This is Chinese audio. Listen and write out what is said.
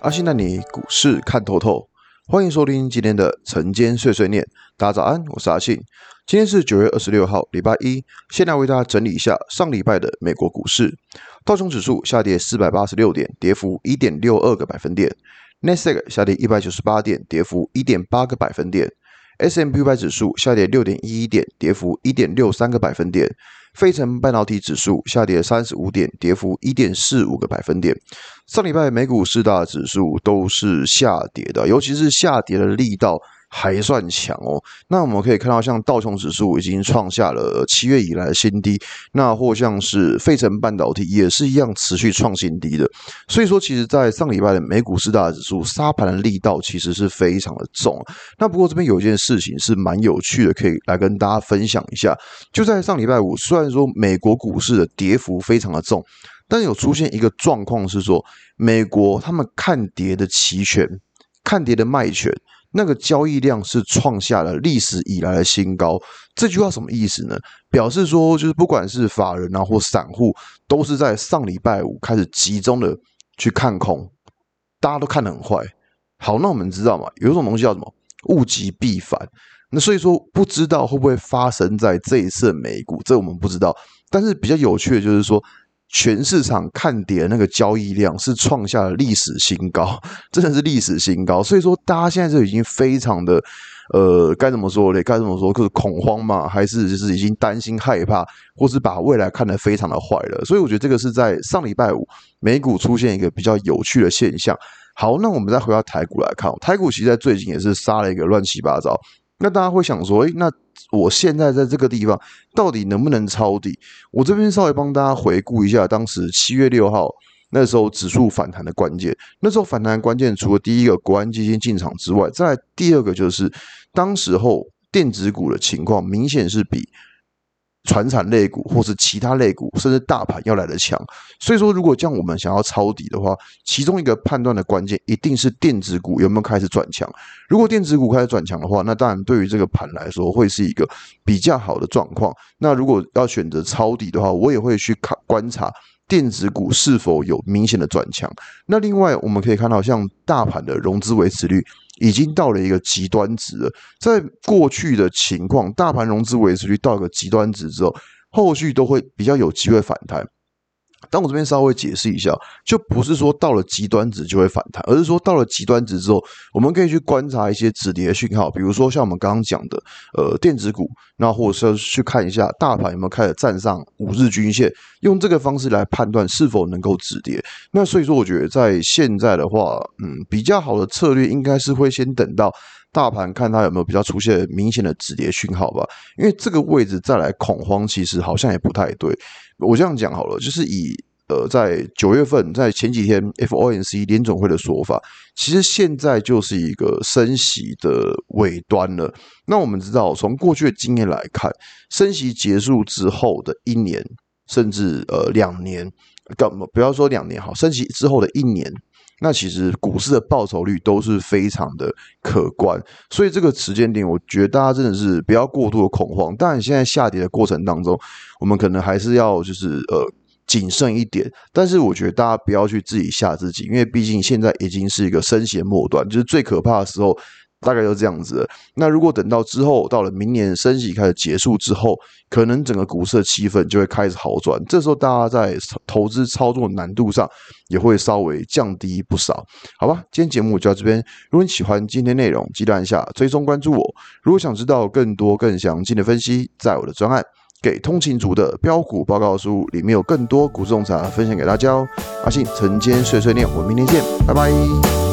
阿信带你股市看透透，欢迎收听今天的晨间碎碎念。大家早安，我是阿信。今天是九月二十六号，礼拜一。先来为大家整理一下上礼拜的美国股市。道琼指数下跌四百八十六点，跌幅一点六二个百分点。纳斯达克下跌一百九十八点，跌幅一点八个百分点。S&P 五百指数下跌六点一一点，跌幅一点六三个百分点。费城半导体指数下跌三十五点，跌幅一点四五个百分点。上礼拜美股四大指数都是下跌的，尤其是下跌的力道。还算强哦，那我们可以看到，像道琼指数已经创下了七月以来的新低，那或像是费城半导体也是一样持续创新低的。所以说，其实，在上礼拜的美股四大指数杀盘的力道其实是非常的重。那不过这边有一件事情是蛮有趣的，可以来跟大家分享一下。就在上礼拜五，虽然说美国股市的跌幅非常的重，但有出现一个状况是说，美国他们看跌的期权，看跌的卖权。那个交易量是创下了历史以来的新高，这句话什么意思呢？表示说，就是不管是法人啊或散户，都是在上礼拜五开始集中的去看空，大家都看得很坏。好，那我们知道嘛，有一种东西叫什么？物极必反。那所以说，不知道会不会发生在这一次美股，这我们不知道。但是比较有趣的就是说。全市场看跌的那个交易量是创下了历史新高，真的是历史新高。所以说，大家现在就已经非常的，呃，该怎么说嘞？该怎么说？就是恐慌嘛，还是就是已经担心、害怕，或是把未来看得非常的坏了？所以我觉得这个是在上礼拜五美股出现一个比较有趣的现象。好，那我们再回到台股来看，台股其实在最近也是杀了一个乱七八糟。那大家会想说，诶，那我现在在这个地方到底能不能抄底？我这边稍微帮大家回顾一下，当时七月六号那时候指数反弹的关键。那时候反弹关键除了第一个国安基金进场之外，再來第二个就是当时候电子股的情况明显是比。传产类股或是其他类股，甚至大盘要来得强，所以说如果像我们想要抄底的话，其中一个判断的关键一定是电子股有没有开始转强。如果电子股开始转强的话，那当然对于这个盘来说会是一个比较好的状况。那如果要选择抄底的话，我也会去看观察电子股是否有明显的转强。那另外我们可以看到，像大盘的融资维持率。已经到了一个极端值了。在过去的情况，大盘融资维持率到一个极端值之后，后续都会比较有机会反弹。但我这边稍微解释一下，就不是说到了极端值就会反弹，而是说到了极端值之后，我们可以去观察一些止跌的讯号，比如说像我们刚刚讲的，呃，电子股，那或者是去看一下大盘有没有开始站上五日均线，用这个方式来判断是否能够止跌。那所以说，我觉得在现在的话，嗯，比较好的策略应该是会先等到大盘看它有没有比较出现明显的止跌讯号吧，因为这个位置再来恐慌，其实好像也不太对。我这样讲好了，就是以呃，在九月份，在前几天 FOMC 联总会的说法，其实现在就是一个升息的尾端了。那我们知道，从过去的经验来看，升息结束之后的一年，甚至呃两年，干嘛不要说两年好，升息之后的一年，那其实股市的报酬率都是非常的可观。所以这个时间点，我觉得大家真的是不要过度的恐慌。当然，现在下跌的过程当中，我们可能还是要就是呃谨慎一点。但是我觉得大家不要去自己吓自己，因为毕竟现在已经是一个升息末端，就是最可怕的时候。大概就这样子。那如果等到之后，到了明年升息开始结束之后，可能整个股市的气氛就会开始好转。这时候大家在投资操作难度上也会稍微降低不少，好吧？今天节目就到这边。如果你喜欢今天内容，记得按下追踪关注我。如果想知道更多更详尽的分析，在我的专案《给通勤族的标股报告书》里面有更多股市洞察分享给大家哦。阿信晨间碎碎念，我们明天见，拜拜。